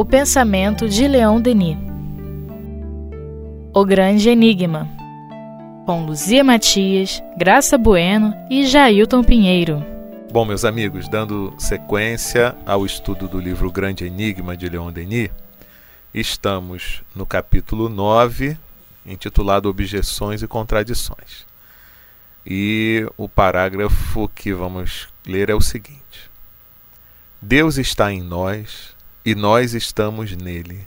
O pensamento de Leão Denis. O Grande Enigma. Com Luzia Matias, Graça Bueno e Jailton Pinheiro. Bom, meus amigos, dando sequência ao estudo do livro Grande Enigma de Leon Denis, estamos no capítulo 9, intitulado Objeções e Contradições. E o parágrafo que vamos ler é o seguinte: Deus está em nós e nós estamos nele.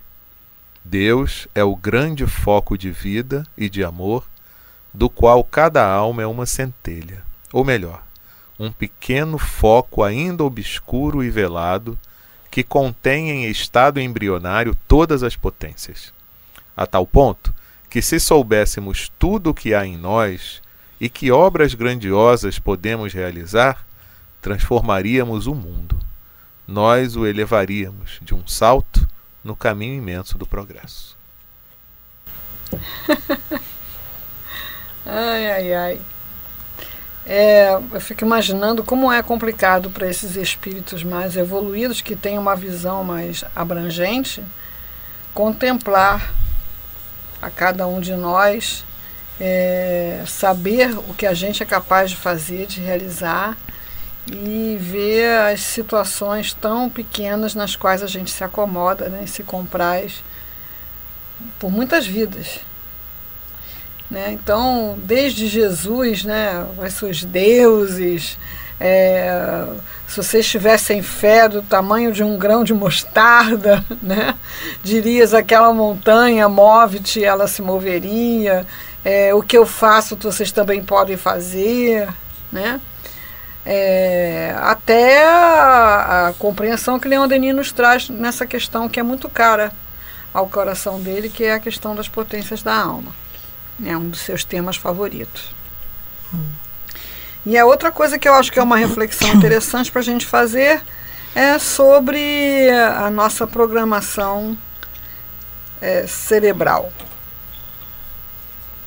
Deus é o grande foco de vida e de amor, do qual cada alma é uma centelha, ou melhor, um pequeno foco ainda obscuro e velado que contém em estado embrionário todas as potências, a tal ponto que, se soubéssemos tudo o que há em nós e que obras grandiosas podemos realizar, transformaríamos o mundo nós o elevaríamos de um salto no caminho imenso do progresso. ai, ai, ai. É, eu fico imaginando como é complicado para esses espíritos mais evoluídos, que têm uma visão mais abrangente, contemplar a cada um de nós, é, saber o que a gente é capaz de fazer, de realizar e ver as situações tão pequenas nas quais a gente se acomoda né, e se compraz por muitas vidas. Né? Então, desde Jesus, né, os seus deuses, é, se vocês tivessem fé do tamanho de um grão de mostarda, né, dirias aquela montanha, move-te, ela se moveria. É, o que eu faço, vocês também podem fazer. Né? É, até a, a, compreensão que Leon Denis nos traz nessa questão que é muito cara ao coração dele, que é a questão das potências da alma. É um dos seus temas favoritos. Hum. E a outra coisa que eu acho que é uma reflexão interessante para a gente fazer é sobre a nossa programação é, cerebral.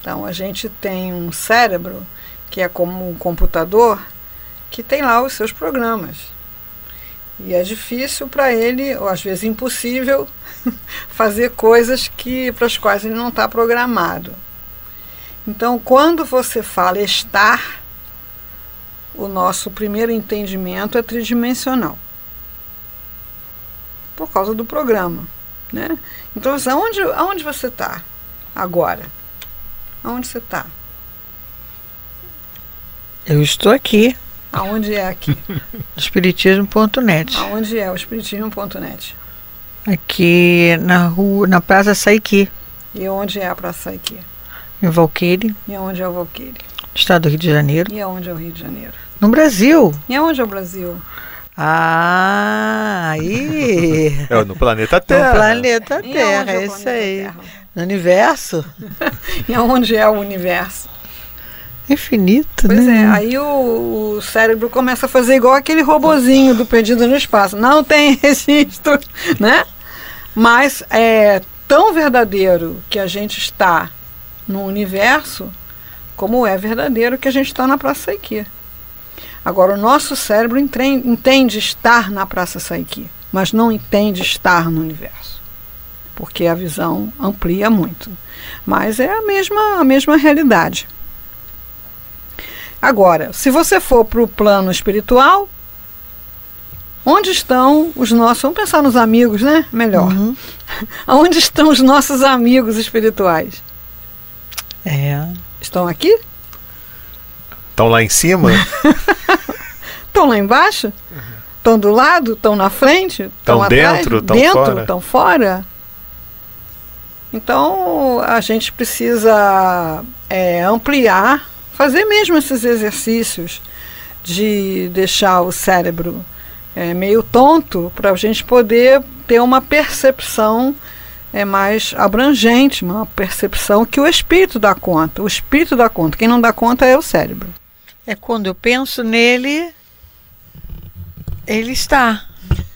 Então, a gente tem um cérebro que é como um computador que tem lá os seus programas. E é difícil para ele, ou às vezes impossível, fazer coisas que para as quais ele não está programado. Então, quando você fala estar, o nosso primeiro entendimento é tridimensional. Por causa do programa. Né? Então, aonde, aonde você está agora? Aonde você está? Eu estou aqui. Aonde é aqui? Espiritismo.net. Aonde é o Espiritismo.net? Aqui na rua, na Praça Saiqui. E onde é a Praça Saiqui? Em Valqueire. E onde é o Valqueire? Estado do Rio de Janeiro. E aonde é o Rio de Janeiro? No Brasil. E aonde é o Brasil? Ah, aí. É no planeta Terra. No planeta Terra, é, é isso aí. Terra? No universo. e aonde é o universo? Infinito, pois né? é, aí o, o, cérebro começa a fazer igual aquele robozinho do Perdido no Espaço. Não tem registro, né? Mas é tão verdadeiro que a gente está no universo como é verdadeiro que a gente está na Praça Saiki. Agora, o nosso cérebro entende, entende estar na Praça Saiki, mas não entende estar no universo, porque a visão amplia muito. Mas é a mesma, a mesma realidade. Agora, se você for para o plano espiritual, onde estão os nossos. Vamos pensar nos amigos, né? Melhor. Uhum. Onde estão os nossos amigos espirituais? É. Estão aqui? Estão lá em cima? Estão lá embaixo? Estão do lado? Estão na frente? Estão dentro? Estão dentro? Estão fora? Então a gente precisa é, ampliar fazer mesmo esses exercícios de deixar o cérebro é, meio tonto para a gente poder ter uma percepção é mais abrangente, uma percepção que o espírito dá conta. O espírito dá conta. Quem não dá conta é o cérebro. É quando eu penso nele, ele está.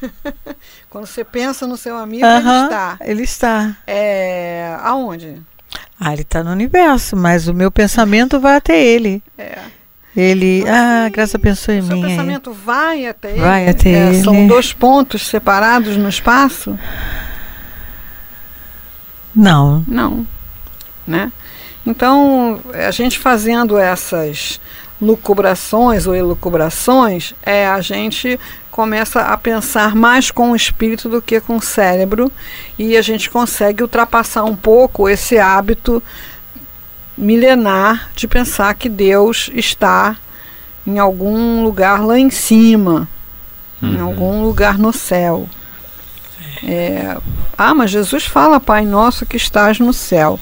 quando você pensa no seu amigo, uh -huh, ele está. Ele está. É, aonde? Ah, ele está no universo, mas o meu pensamento vai até ele. É. Ele, mas, ah, graça pensou em mim. O pensamento vai até ele. Vai até é, ele. São dois pontos separados no espaço. Não. Não. Né? Então, a gente fazendo essas lucubrações ou elucubrações, é, a gente começa a pensar mais com o espírito do que com o cérebro e a gente consegue ultrapassar um pouco esse hábito milenar de pensar que Deus está em algum lugar lá em cima, uhum. em algum lugar no céu. É, ah, mas Jesus fala, Pai Nosso que estás no céu.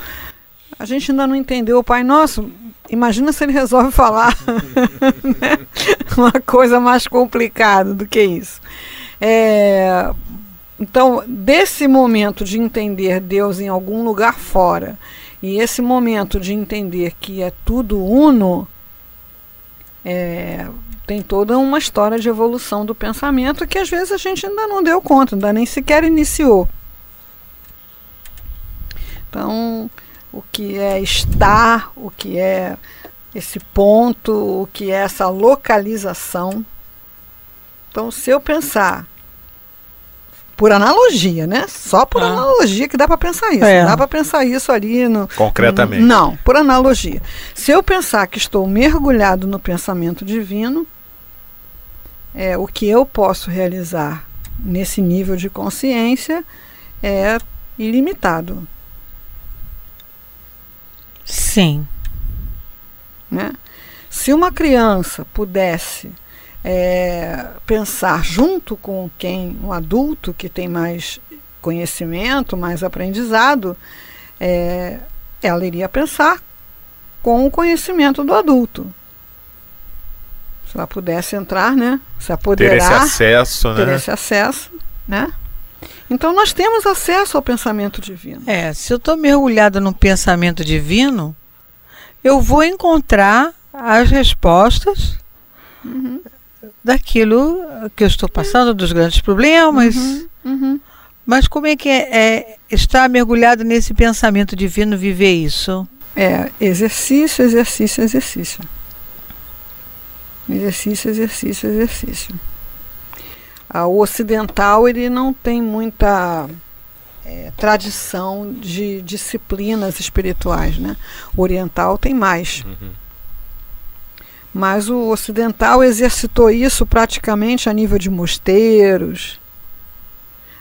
A gente ainda não entendeu o Pai Nosso. Imagina se ele resolve falar né? uma coisa mais complicada do que isso. É, então, desse momento de entender Deus em algum lugar fora e esse momento de entender que é tudo uno, é, tem toda uma história de evolução do pensamento que às vezes a gente ainda não deu conta, ainda nem sequer iniciou. Então, o que é estar, o que é esse ponto, o que é essa localização. Então, se eu pensar por analogia, né? Só por ah. analogia que dá para pensar isso. É. Não dá para pensar isso ali no concretamente. No, não, por analogia. Se eu pensar que estou mergulhado no pensamento divino, é o que eu posso realizar nesse nível de consciência é ilimitado. Sim. Né? Se uma criança pudesse é, pensar junto com quem, um adulto que tem mais conhecimento, mais aprendizado, é, ela iria pensar com o conhecimento do adulto. Se ela pudesse entrar, né? Se apoderar. Ter esse acesso, ter né? esse acesso, né? Então nós temos acesso ao pensamento divino. É, se eu estou mergulhada no pensamento divino, eu vou encontrar as respostas uhum. daquilo que eu estou passando, dos grandes problemas. Uhum. Uhum. Mas como é que é, é estar mergulhado nesse pensamento divino, viver isso? É exercício, exercício, exercício. Exercício, exercício, exercício. Ah, o ocidental ele não tem muita é, tradição de disciplinas espirituais, né? O oriental tem mais. Uhum. Mas o ocidental exercitou isso praticamente a nível de mosteiros.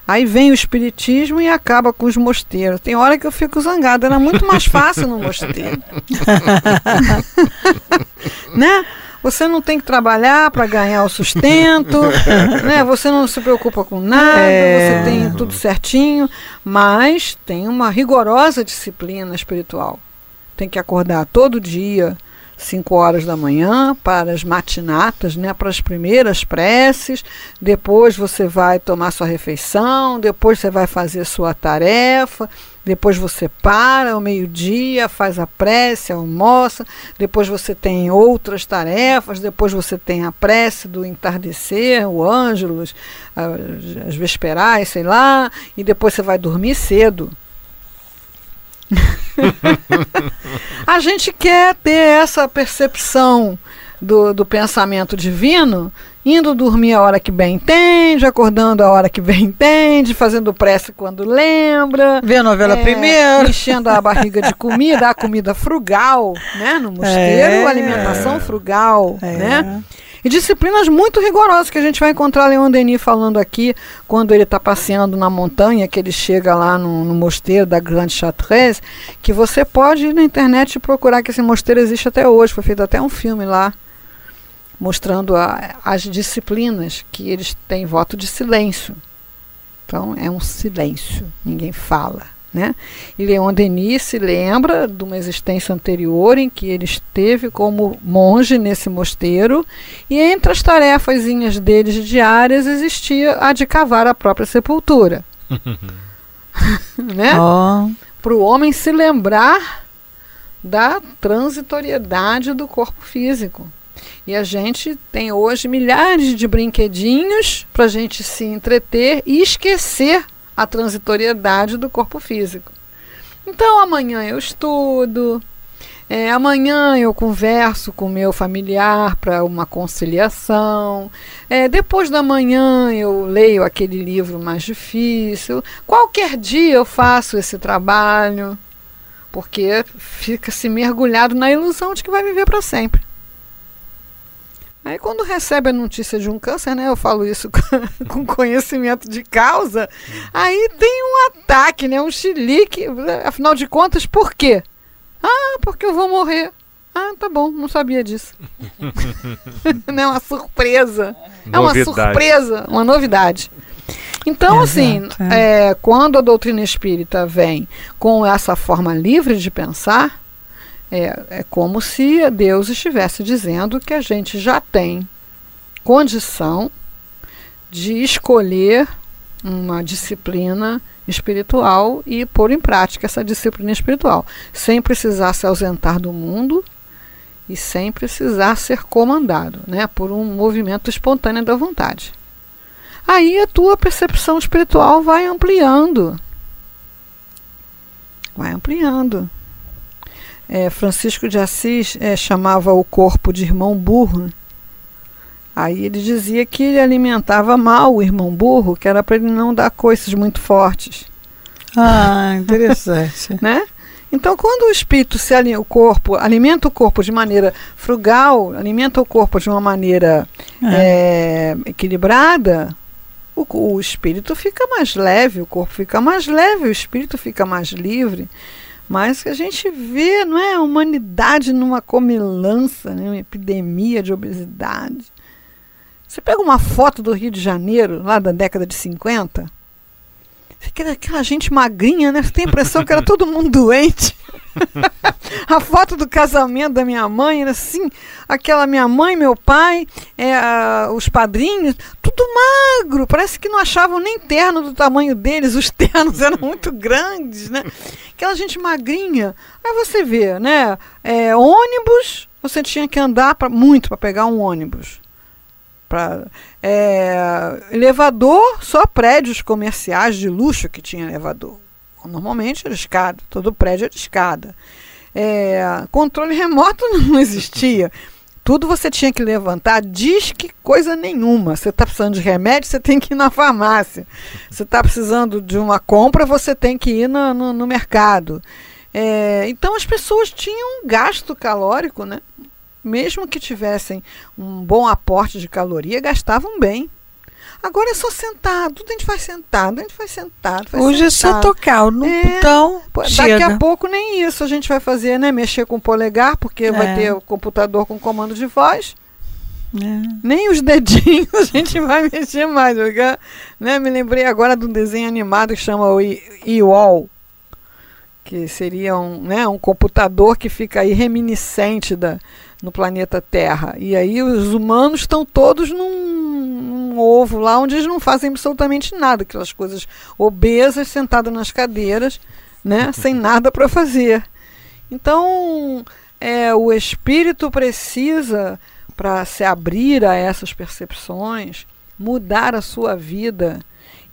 Aí vem o espiritismo e acaba com os mosteiros. Tem hora que eu fico zangada, era muito mais fácil no mosteiro. né? Você não tem que trabalhar para ganhar o sustento, né? Você não se preocupa com nada, é. você tem tudo certinho, mas tem uma rigorosa disciplina espiritual. Tem que acordar todo dia, 5 horas da manhã, para as matinatas, né, para as primeiras preces, depois você vai tomar sua refeição, depois você vai fazer sua tarefa, depois você para ao meio-dia, faz a prece, almoça, depois você tem outras tarefas, depois você tem a prece do entardecer, o ângelus, as, vesperais, sei lá, e depois você vai dormir cedo. a gente quer ter essa percepção do, do pensamento divino indo dormir a hora que bem entende, acordando a hora que bem entende, fazendo prece quando lembra. Ver a novela é, primeiro. Enchendo a barriga de comida, a comida frugal, né? No mosteiro, é, alimentação frugal, é. né? E disciplinas muito rigorosas que a gente vai encontrar Leon Denis falando aqui quando ele está passeando na montanha, que ele chega lá no, no mosteiro da Grande Chartreuse, que você pode ir na internet procurar que esse mosteiro existe até hoje, foi feito até um filme lá mostrando a, as disciplinas que eles têm voto de silêncio. Então é um silêncio, ninguém fala. Né? E Leon Denis se lembra de uma existência anterior em que ele esteve como monge nesse mosteiro e entre as tarefas deles diárias existia a de cavar a própria sepultura. né? Oh. Para o homem se lembrar da transitoriedade do corpo físico. E a gente tem hoje milhares de brinquedinhos para a gente se entreter e esquecer a transitoriedade do corpo físico. Então amanhã eu estudo, É, amanhã eu converso com meu familiar para uma conciliação. É, depois da manhã eu leio aquele livro mais difícil. Qualquer dia eu faço esse trabalho, porque fica se mergulhado na ilusão de que vai viver para sempre. Aí quando recebe a notícia de um câncer, né, eu falo isso com conhecimento de causa, aí tem um ataque, né, um chilique, afinal de contas, por quê? Ah, porque eu vou morrer. Ah, tá bom, não sabia disso. não é uma surpresa. Novidade. É uma surpresa, uma novidade. Então, assim, Exato, assim, é. É, quando a doutrina espírita vem com essa forma livre de pensar, é, é como se Deus estivesse dizendo que a gente já tem condição de escolher uma disciplina espiritual e pôr em prática essa disciplina espiritual, sem precisar se ausentar do mundo e sem precisar ser comandado né, por um movimento espontâneo da vontade. Aí a tua percepção espiritual vai ampliando. Vai ampliando é, Francisco de Assis é, chamava o corpo de irmão burro. Aí ele dizia que ele alimentava mal o irmão burro, que era para ele não dar coisas muito fortes. Ah, interessante. né? Então, quando o espírito se alinha, o corpo alimenta o corpo de maneira frugal, alimenta o corpo de uma maneira é. É, equilibrada, o, o espírito fica mais leve, o corpo fica mais leve, o espírito fica mais livre mas que a gente vê, não é, a humanidade numa comilança, né, uma epidemia de obesidade. Você pega uma foto do Rio de Janeiro, lá da década de 50, aquela gente magrinha, né? Tem a impressão que era todo mundo doente. a foto do casamento da minha mãe era assim, aquela minha mãe, meu pai, é, os padrinhos, tudo magro. Parece que não achavam nem terno do tamanho deles. Os ternos eram muito grandes, né? Aquela gente magrinha. Aí você vê, né? É, ônibus, você tinha que andar pra, muito para pegar um ônibus. Pra, é, elevador, só prédios comerciais de luxo que tinha elevador. Normalmente era escada, todo prédio era escada. É, controle remoto não existia. Tudo você tinha que levantar, diz que coisa nenhuma. Você está precisando de remédio, você tem que ir na farmácia. Você está precisando de uma compra, você tem que ir no, no, no mercado. É, então as pessoas tinham um gasto calórico, né? Mesmo que tivessem um bom aporte de caloria, gastavam bem. Agora é só sentar, tudo a gente vai sentado, a gente vai sentado. Vai Hoje sentado. é só tocar, no é. Daqui chega. a pouco nem isso a gente vai fazer, né? Mexer com o polegar, porque é. vai ter o computador com comando de voz. É. Nem os dedinhos a gente vai mexer mais. Porque, né? Me lembrei agora de um desenho animado que chama o e-wall, que seria um, né, um computador que fica aí reminiscente da, no planeta Terra. E aí os humanos estão todos num, num, ovo lá onde eles não fazem absolutamente nada, aquelas coisas obesas sentadas nas cadeiras, né, sem nada para fazer. Então, é, o espírito precisa para se abrir a essas percepções, mudar a sua vida.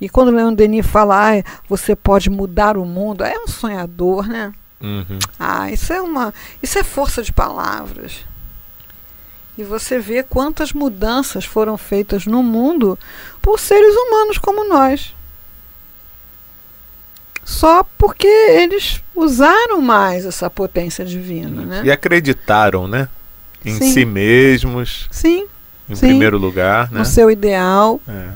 E quando o Leon Denis fala, ah, você pode mudar o mundo, é um sonhador, né? Uhum. Ah, isso é uma, isso é força de palavras. E você vê quantas mudanças foram feitas no mundo por seres humanos como nós. Só porque eles usaram mais essa potência divina, né? E acreditaram, né? Em Sim. si mesmos. Sim. Em Sim. primeiro lugar, né? No seu ideal. É.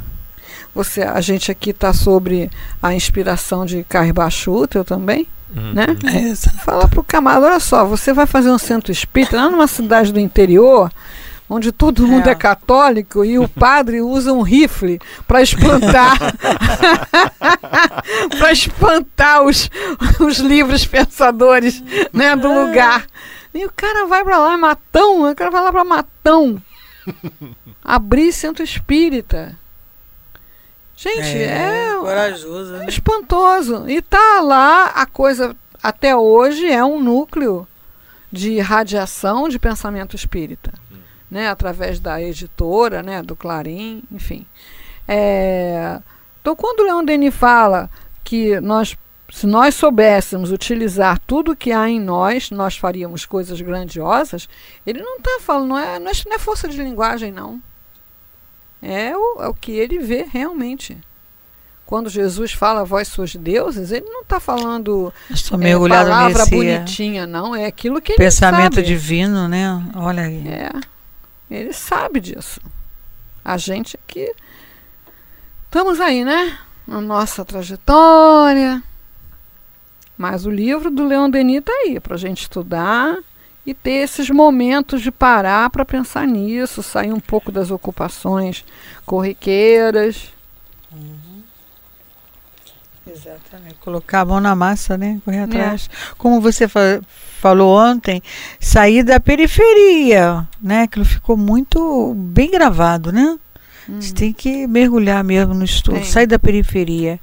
Você, a gente aqui está sobre a inspiração de Carrie Bachutel também. Uhum. Né? É, Fala pro camarada, olha só, você vai fazer um centro espírita lá numa cidade do interior, onde todo mundo é, é católico e o padre usa um rifle para espantar para espantar os, os livros pensadores né, do é. lugar. E o cara vai para lá, Matão, o cara vai lá para Matão. Abrir centro espírita. Gente, é, é corajoso, né? espantoso. E tá lá a coisa até hoje é um núcleo de radiação de pensamento espírita, hum. né? Através da editora, né? Do Clarim, enfim. É, então, quando o Leon Denis fala que nós se nós soubéssemos utilizar tudo que há em nós, nós faríamos coisas grandiosas. Ele não está falando, não é, não é força de linguagem, não. É o, é o que ele vê realmente. Quando Jesus fala vós sois deuses, ele não está falando Estou é, palavra nesse bonitinha, não. É aquilo que ele pensamento sabe. divino, né? Olha aí. É, ele sabe disso. A gente que estamos aí, né? Na nossa trajetória. Mas o livro do Leon Denis está aí para a gente estudar e ter esses momentos de parar para pensar nisso, sair um pouco das ocupações corriqueiras. Exatamente. Colocar a mão na massa, né? Correr atrás. Como você fa falou ontem, sair da periferia, né? Aquilo ficou muito bem gravado, né? Você tem que mergulhar mesmo no estudo, sair da periferia.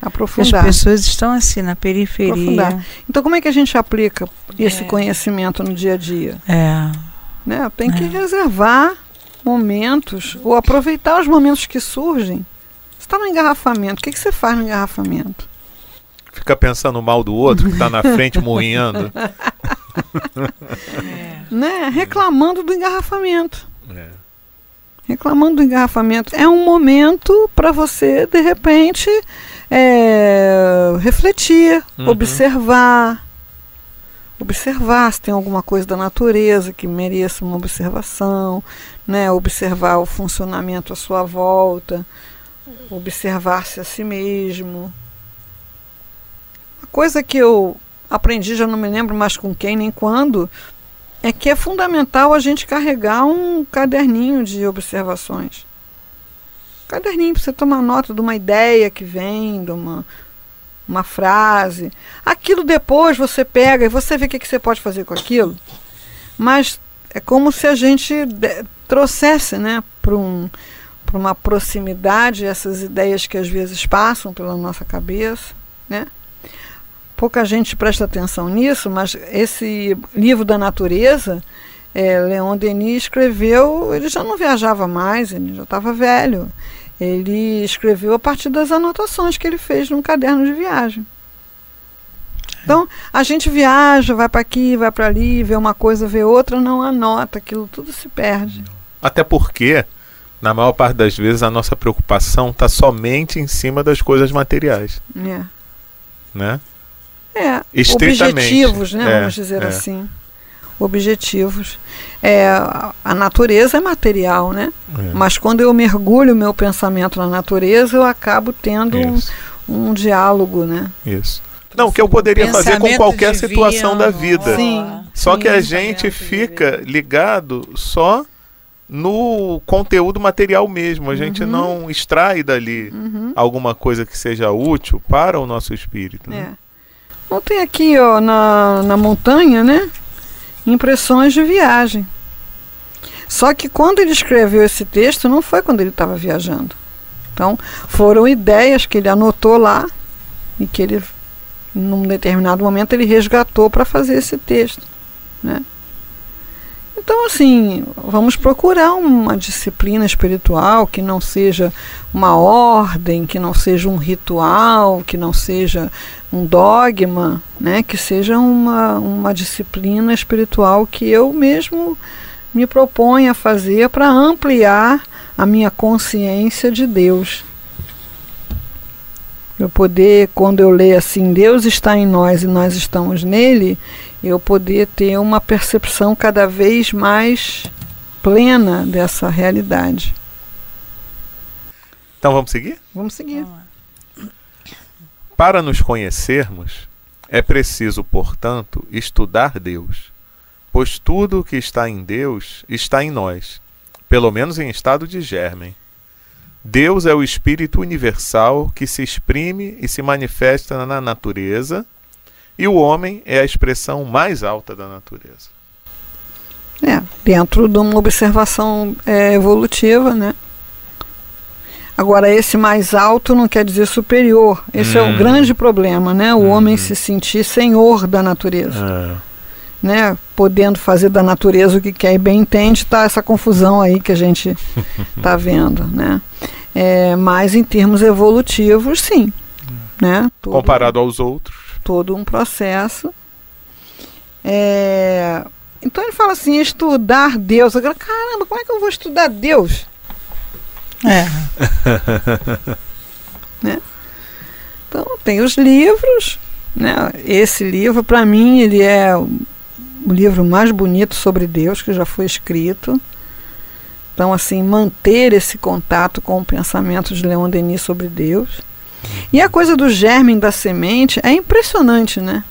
As Aprofundar. pessoas estão assim na periferia. Aprofundar. Então, como é que a gente aplica esse É. conhecimento no dia a dia? É. Né? Tem que É. reservar momentos ou aproveitar os momentos que surgem. Você está no engarrafamento, o que, que você faz no engarrafamento? Fica pensando mal do outro que está na frente morrendo. Né? Reclamando do engarrafamento. É. Reclamando do engarrafamento. É um momento para você, de repente, é, refletir, Uhum. observar. Observar se tem alguma coisa da natureza que mereça uma observação, né? observar o funcionamento à sua volta, observar-se a si mesmo. Uma coisa que eu aprendi, já não me lembro mais com quem nem quando, é que é fundamental a gente carregar um caderninho de observações. Caderninho para você tomar nota de uma ideia que vem, de uma, uma frase. Aquilo depois você pega e você vê o que, que você pode fazer com aquilo. Mas é como se a gente trouxesse né, para um, uma proximidade essas ideias que às vezes passam pela nossa cabeça. Né? Pouca gente presta atenção nisso, mas esse livro da natureza, é, Leon Denis escreveu, ele já não viajava mais, ele já estava velho. Ele escreveu a partir das anotações que ele fez num caderno de viagem. Então, a gente viaja, vai para aqui, vai para ali, vê uma coisa, vê outra, não anota, aquilo tudo se perde. Até porque, na maior parte das vezes, a nossa preocupação está somente em cima das coisas materiais. É. Né? É, objetivos, né? É, vamos dizer é. assim. Objetivos. É, a- natureza é material, né? É. Mas quando eu mergulho o meu pensamento na natureza, eu acabo tendo um, um diálogo, né? isso. Não, que eu poderia fazer com qualquer divino, situação da vida. Sim. Só que a Sim. gente fica ligado só no conteúdo material mesmo. A gente Uhum. não extrai dali Uhum. alguma coisa que seja útil para o nosso espírito. Né? É. Então tem aqui, ó, na, na montanha, né? Impressões de viagem. Só que quando ele escreveu esse texto, não foi quando ele estava viajando. Então, foram ideias que ele anotou lá e que ele, num determinado momento, ele resgatou para fazer esse texto. Né? Então, assim, vamos procurar uma disciplina espiritual que não seja uma ordem, que não seja um ritual, que não seja um dogma, né? que seja uma, uma disciplina espiritual que eu mesmo me proponho a fazer para ampliar a minha consciência de Deus. Eu poder, quando eu leio assim, Deus está em nós e nós estamos nele, eu poder ter uma percepção cada vez mais plena dessa realidade. Então vamos seguir? Vamos seguir. Para nos conhecermos, é preciso, portanto, estudar Deus, pois tudo o que está em Deus está em nós, pelo menos em estado de germen. Deus é o Espírito universal que se exprime e se manifesta na natureza, e o homem é a expressão mais alta da natureza. É, dentro de uma observação é, evolutiva, né? Agora, esse mais alto não quer dizer superior. Esse é Hum. o grande problema, né? O Uhum. homem se sentir senhor da natureza, Ah, né? Podendo fazer da natureza o que quer e bem entende, tá essa confusão aí que a gente tá vendo, né? É, mas em termos evolutivos, sim. né? Todo, Comparado aos outros. todo um processo. É, então ele fala assim, estudar Deus. Agora, caramba, como é que eu vou estudar Deus? É. Então tem os livros, né? Esse livro, para mim, ele é o o livro mais bonito sobre Deus que já foi escrito. Então, assim, manter esse contato com o pensamento de Leon Denis sobre Deus. E a coisa do germe da semente é impressionante, né?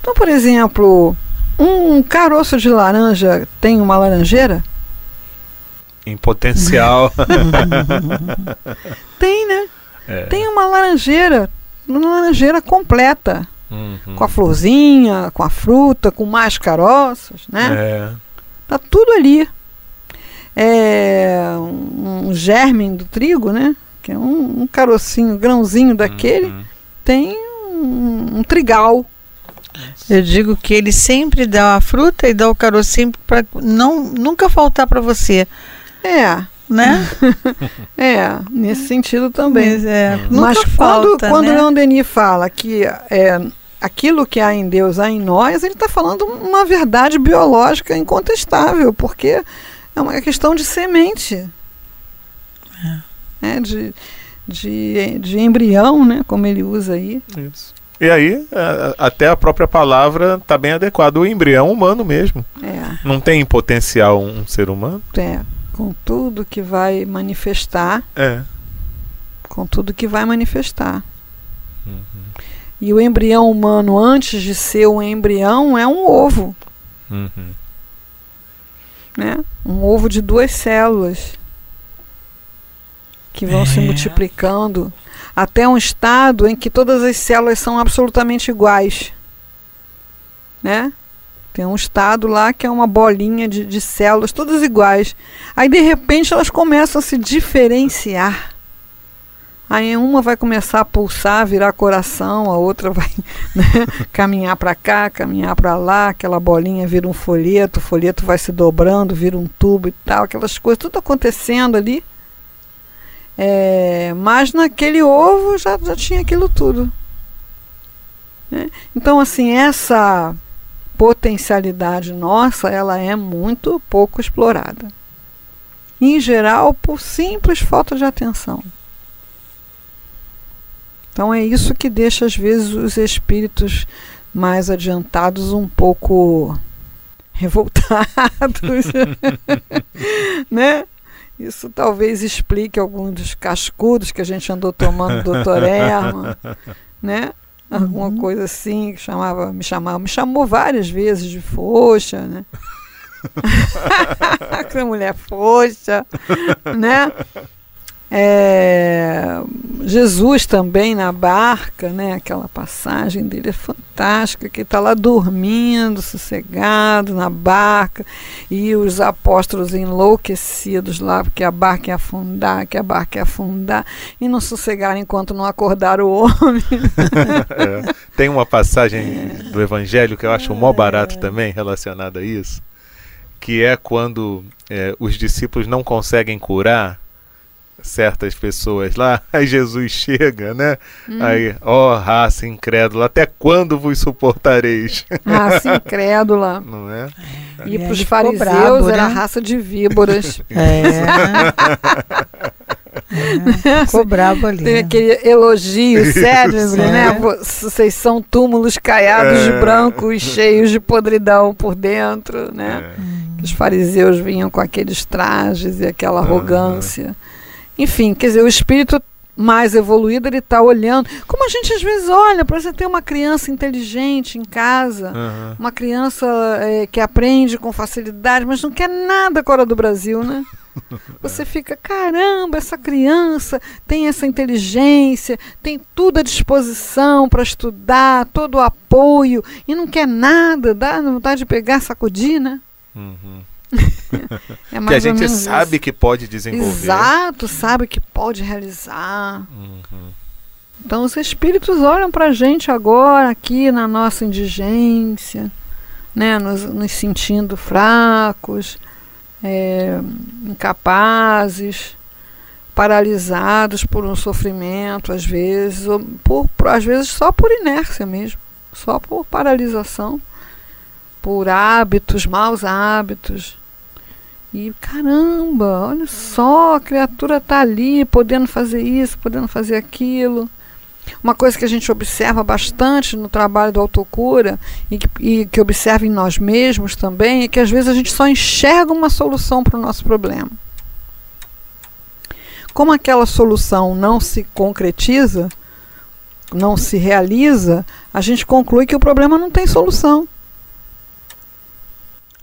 Então, por exemplo, um caroço de laranja tem uma laranjeira? Em potencial. Tem, né? É. Tem uma laranjeira, uma laranjeira completa. Uhum. com a florzinha, com a fruta, com mais caroços, né? É. Tá tudo ali. É um, um germe do trigo, né? Que é um, um carocinho, grãozinho daquele, Uhum. tem um, um trigal. Eu digo que ele sempre dá a fruta e dá o carocinho para não nunca faltar para você, É, né? é, nesse sentido também. Mas, é, nunca Mas quando, falta, quando né? Leon Denis fala que é, aquilo que há em Deus há em nós, ele está falando uma verdade biológica incontestável, porque é uma questão de semente. né, de, de, de embrião, né, como ele usa aí. Isso. E aí, é, até a própria palavra está bem adequada. O embrião humano mesmo. É, Não tem em potencial um ser humano? é, com tudo que vai manifestar, É. com tudo que vai manifestar. Uhum. E o embrião humano, antes de ser um embrião, é um ovo. Uhum. né? Um ovo de duas células que vão se É. multiplicando até um estado em que todas as células são absolutamente iguais, né? Tem um estado lá que é uma bolinha de, de células todas iguais. Aí de repente elas começam a se diferenciar. Aí uma vai começar a pulsar, virar coração, a outra vai né, caminhar para cá, caminhar para lá, aquela bolinha vira um folheto, o folheto vai se dobrando, vira um tubo e tal, aquelas coisas, tudo acontecendo ali. É, mas naquele ovo já, já tinha aquilo tudo. né? Então, assim, essa potencialidade nossa, ela é muito pouco explorada. Em geral, por simples falta de atenção. Então é isso que deixa às vezes os espíritos mais adiantados um pouco revoltados, né? Isso talvez explique alguns dos cascudos que a gente andou tomando do Dr. Erman, né? Alguma coisa assim que chamava, me chamava, me chamou várias vezes de foxa, né? Essa mulher foxa, né? É, Jesus também na barca, né? Aquela passagem dele é fantástica, que está lá dormindo, sossegado na barca, e os apóstolos enlouquecidos lá, porque a barca ia afundar, que a barca ia afundar, e não sossegaram enquanto não acordaram o homem. É. Tem uma passagem do Evangelho que eu acho mó barato também relacionada a isso, que é quando é, os discípulos não conseguem curar certas pessoas lá, aí Jesus chega, né? Aí, ó raça incrédula, até quando vos suportareis? Raça incrédula. Não é? E para os fariseus brabo, era né? raça de víboras. É. É, Ficou brabo ali. Tem né? aquele elogio Isso, né? é. Vo- Vocês são túmulos caiados de É. branco e cheios de podridão por dentro, né? É. Os fariseus vinham com aqueles trajes e aquela arrogância. Enfim, quer dizer, o espírito mais evoluído, ele está olhando. Como a gente às vezes olha, para você ter uma criança inteligente em casa, Aham. uma criança eh, que aprende com facilidade, mas não quer nada fora do Brasil, né? Você fica, caramba, essa criança tem essa inteligência, tem tudo à disposição para estudar, todo o apoio, e não quer nada, dá vontade de pegar, sacudir, né? Uhum. É Que a gente sabe isso. que pode desenvolver. Exato, sabe que pode realizar. Uhum. Então os espíritos olham para a gente agora, aqui na nossa indigência, né, nos, nos sentindo fracos, é, incapazes, paralisados por um sofrimento, às vezes, ou por, por, às vezes só por inércia mesmo, só por paralisação, por hábitos, maus hábitos. E caramba, olha só, a criatura está ali, podendo fazer isso, podendo fazer aquilo. Uma coisa que a gente observa bastante no trabalho do autocura e que, e que observa em nós mesmos também é que às vezes a gente só enxerga uma solução para o nosso problema. Como aquela solução não se concretiza, não se realiza, a gente conclui que o problema não tem solução.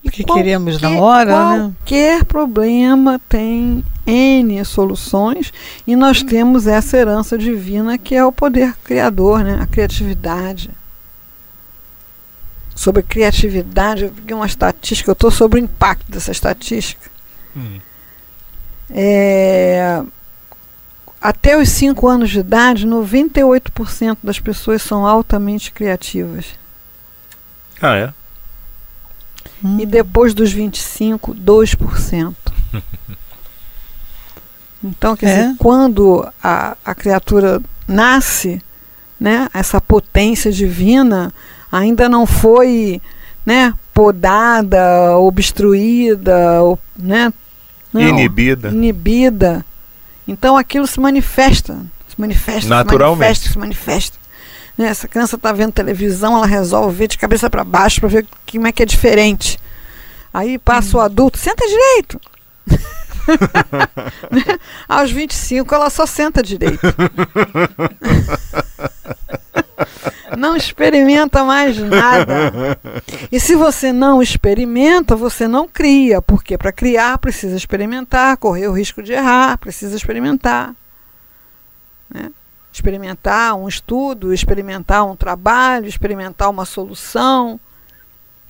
O que queremos na hora, qualquer né? Qualquer problema tem N soluções e nós temos essa herança divina que é o poder criador, né? a criatividade. Sobre criatividade, eu vi uma estatística, eu estou sobre o impacto dessa estatística. Hum. É, até os 5 anos de idade, 98% das pessoas são altamente criativas. Ah, é? Hum. E depois dos 25, 2%. então, quer é? dizer, quando a, a criatura nasce, né, essa potência divina ainda não foi né, podada, obstruída, né, não, inibida. Inibida. Então aquilo se manifesta, se manifesta, naturalmente, se manifesta, se manifesta. Né? Essa criança está vendo televisão, ela resolve ver de cabeça para baixo para ver como é que é diferente. Aí passa hum. o adulto, senta direito. né? Aos 25 ela só senta direito. não experimenta mais nada. E se você não experimenta, você não cria, porque para criar precisa experimentar, correr o risco de errar, precisa experimentar. Né? Experimentar um estudo, experimentar um trabalho, experimentar uma solução.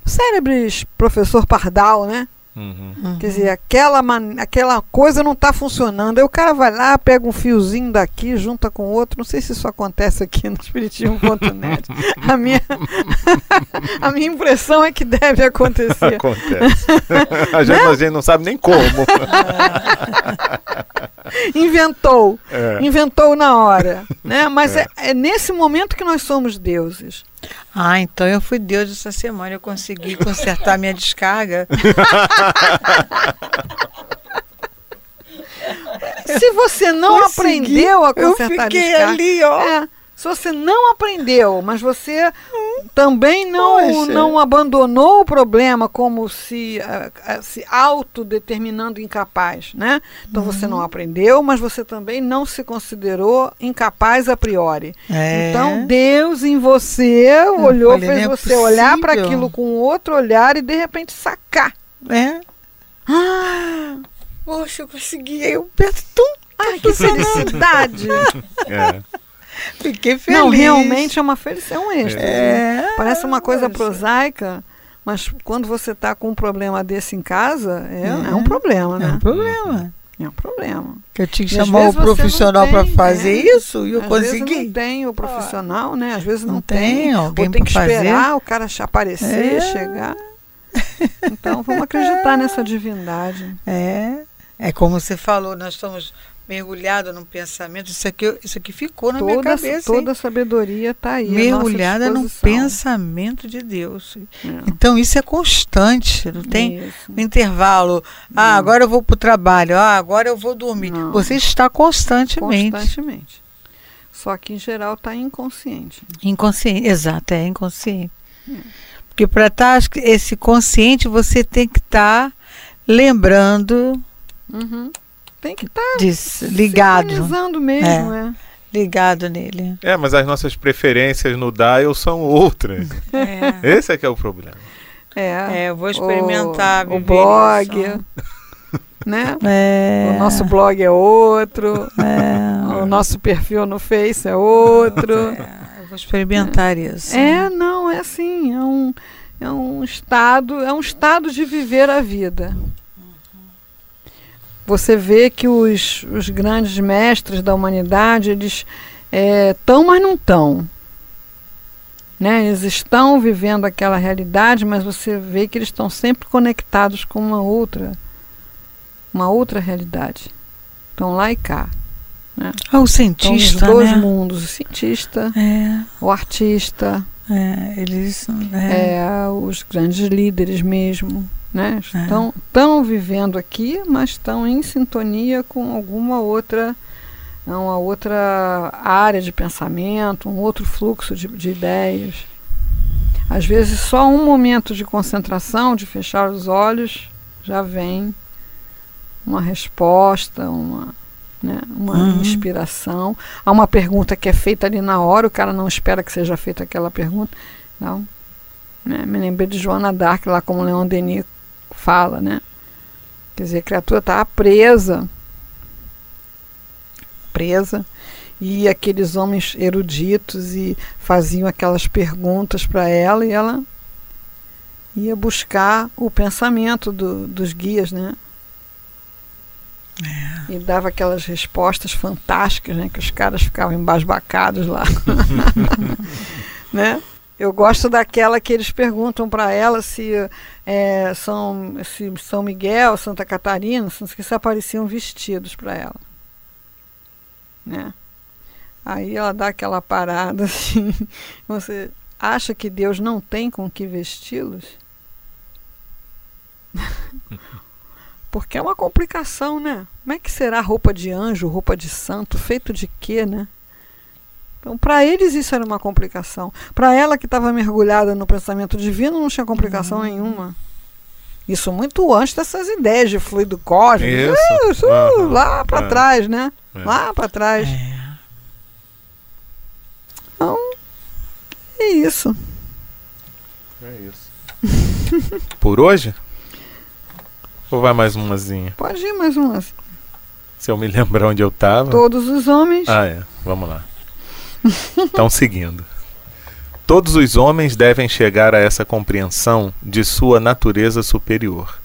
Cérebres, professor Pardal, né? Uhum. Quer dizer, aquela, man... aquela coisa não está funcionando. Aí o cara vai lá, pega um fiozinho daqui, junta com outro. Não sei se isso acontece aqui no Espiritismo.net. a, minha... a minha impressão é que deve acontecer. Acontece. a, gente, né? a gente não sabe nem como. Inventou. É. Inventou na hora. Né? Mas é. É, é nesse momento que nós somos deuses. Ah, então eu fui Deus essa semana, eu consegui consertar minha descarga. Se você não aprendeu a consertar eu fiquei descarga, ali, ó. É, se você não aprendeu, mas você também não, não abandonou o problema como se, uh, se autodeterminando incapaz, né? Então uhum. você não aprendeu, mas você também não se considerou incapaz a priori. É. Então Deus em você eu olhou, falei, fez é você possível. olhar para aquilo com outro olhar e de repente sacar. É. Ah, poxa, eu consegui. Eu perto. Ai, que felicidade! é. Fiquei feliz. Não, realmente é uma felicidade, é um êxtase. É, Parece uma coisa prosaica, mas quando você está com um problema desse em casa, é, é. é um problema, né? É um problema. É um problema. Que eu tinha que chamar o profissional para fazer é, isso e eu às consegui. Vezes não tem o profissional, né? Às vezes não, não tem. tem alguém Ou tem que fazer. esperar o cara aparecer, é. chegar. Então vamos acreditar nessa divindade. É. É como você falou, nós estamos mergulhada no pensamento, isso aqui, isso aqui ficou na toda, minha cabeça. Toda a sabedoria está aí. Mergulhada no pensamento de Deus. É. Então isso é constante, não tem isso. um intervalo. Ah, não. agora eu vou para o trabalho, ah, agora eu vou dormir. Não. Você está constantemente. Constantemente. Só que em geral está inconsciente. Inconsciente, exato, é inconsciente. É. Porque para estar tá, esse consciente, você tem que estar tá lembrando. Uhum tem que estar tá ligado. mesmo, é. é. Ligado nele. É, mas as nossas preferências no dial são outras. É. Esse é que é o problema. É, é eu vou experimentar o, o blog. né? É. O nosso blog é outro. É. O nosso perfil no Face é outro. É, eu vou experimentar isso. É, não, é assim, é um, é um estado, é um estado de viver a vida você vê que os, os grandes mestres da humanidade, eles estão, é, mas não estão. Né? Eles estão vivendo aquela realidade, mas você vê que eles estão sempre conectados com uma outra, uma outra realidade. Estão lá e cá. Né? Ah, o cientista, nos dois né? mundos, o cientista, É, o artista, é, eles... É, é, os grandes líderes mesmo, né? É. Estão, estão vivendo aqui, mas estão em sintonia com alguma outra, uma outra área de pensamento, um outro fluxo de, de ideias. Às vezes só um momento de concentração, de fechar os olhos, já vem uma resposta, uma, né, uma Uhum. inspiração. Há uma pergunta que é feita ali na hora, o cara não espera que seja feita aquela pergunta. Não. Né? Me lembrei de Joana Dark, lá como Leon Denis fala, né? Quer dizer, a criatura está presa. Presa. E aqueles homens eruditos e faziam aquelas perguntas para ela e ela ia buscar o pensamento do- dos guias, né? E dava aquelas respostas fantásticas, né? Que os caras ficavam embasbacados lá. né? Eu gosto daquela que eles perguntam para ela se, é, São, se São Miguel, Santa Catarina, se, se apareciam vestidos para ela. Né? Aí ela dá aquela parada assim. Você acha que Deus não tem com que vesti-los? Porque é uma complicação, né? Como é que será roupa de anjo, roupa de santo, feito de quê, né? Então, para eles isso era uma complicação. Para ela que estava mergulhada no pensamento divino, não tinha complicação nenhuma. Isso muito antes dessas ideias de fluido cósmico. Isso. Isso, Aham. lá para É. trás, né? É. Lá para trás. é. Então, é isso. É isso. Por hoje? Ou vai mais umazinha? Pode ir mais uma. Se eu me lembrar onde eu tava. Todos os homens. Ah, é. Vamos lá. Então, seguindo. Todos os homens devem chegar a essa compreensão de sua natureza superior,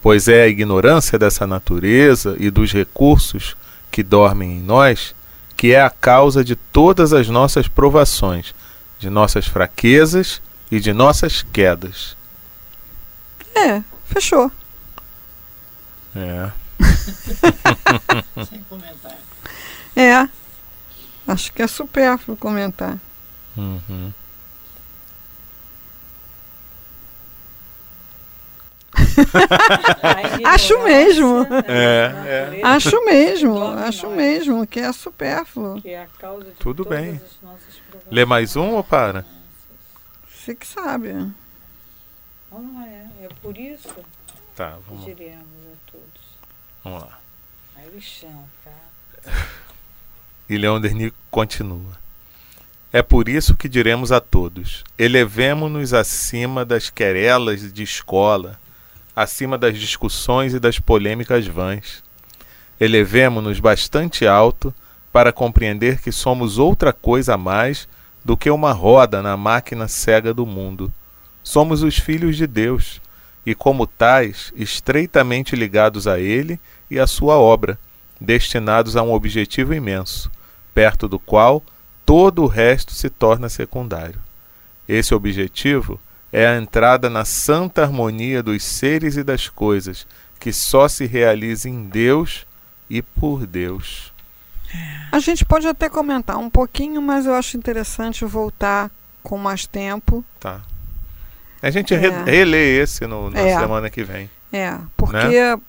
pois é a ignorância dessa natureza e dos recursos que dormem em nós que é a causa de todas as nossas provações, de nossas fraquezas e de nossas quedas. É, fechou. É. Sem comentário. É. Acho que é supérfluo comentar. Uhum. Acho mesmo. É, Acho mesmo, acho mesmo que é supérfluo. Que é a causa de Tudo todas bem. Lê mais um ou para? Você que sabe. Não é, é por isso Tá, que vamos, diremos. Vamos lá. Aí o chão, tá? E Leon Denis continua. É por isso que diremos a todos: elevemo-nos acima das querelas de escola, acima das discussões e das polêmicas vãs. Elevemo-nos bastante alto para compreender que somos outra coisa a mais do que uma roda na máquina cega do mundo. Somos os filhos de Deus e, como tais, estreitamente ligados a Ele e à Sua obra, destinados a um objetivo imenso, perto do qual todo o resto se torna secundário. Esse objetivo é a entrada na santa harmonia dos seres e das coisas, que só se realiza em Deus e por Deus. A gente pode até comentar um pouquinho, mas eu acho interessante voltar com mais tempo. Tá. A gente É. re- relê esse no, na É. semana que vem. É, porque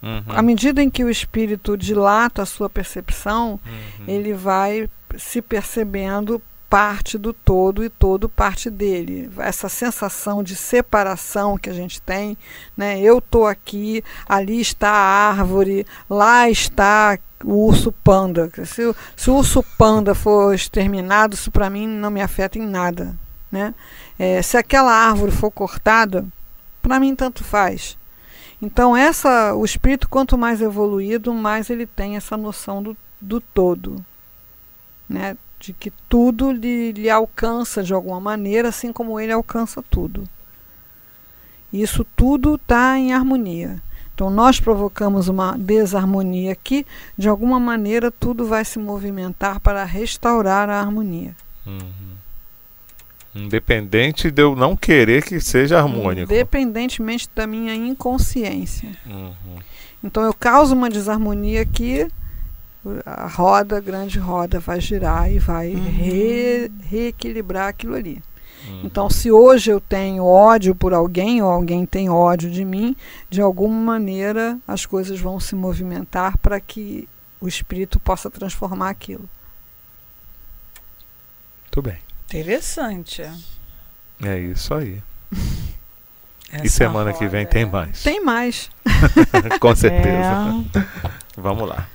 Uhum. à medida em que o espírito dilata a sua percepção, Uhum. ele vai se percebendo parte do todo e todo parte dele. Essa sensação de separação que a gente tem, né? Eu tô aqui, ali está a árvore, lá está o urso panda. Se, o- se o urso panda for exterminado, isso para mim não me afeta em nada, né? É, se aquela árvore for cortada, para mim tanto faz. Então essa, o espírito quanto mais evoluído, mais ele tem essa noção do, do todo, né? De que tudo lhe, lhe alcança de alguma maneira, assim como ele alcança tudo. Isso tudo está em harmonia. Então nós provocamos uma desarmonia aqui, de alguma maneira tudo vai se movimentar para restaurar a harmonia. Uhum. Independente de eu não querer que seja harmônico. Independentemente da minha inconsciência. Uhum. Então eu causo uma desarmonia aqui, a roda, a grande roda, vai girar e vai Uhum. re- reequilibrar aquilo ali. Hum. Então, se hoje eu tenho ódio por alguém ou alguém tem ódio de mim, de alguma maneira as coisas vão se movimentar para que o espírito possa transformar aquilo. Muito bem. Interessante. É isso aí. e Essa semana que vem tem é- mais. Tem mais. Com certeza. É. Vamos lá.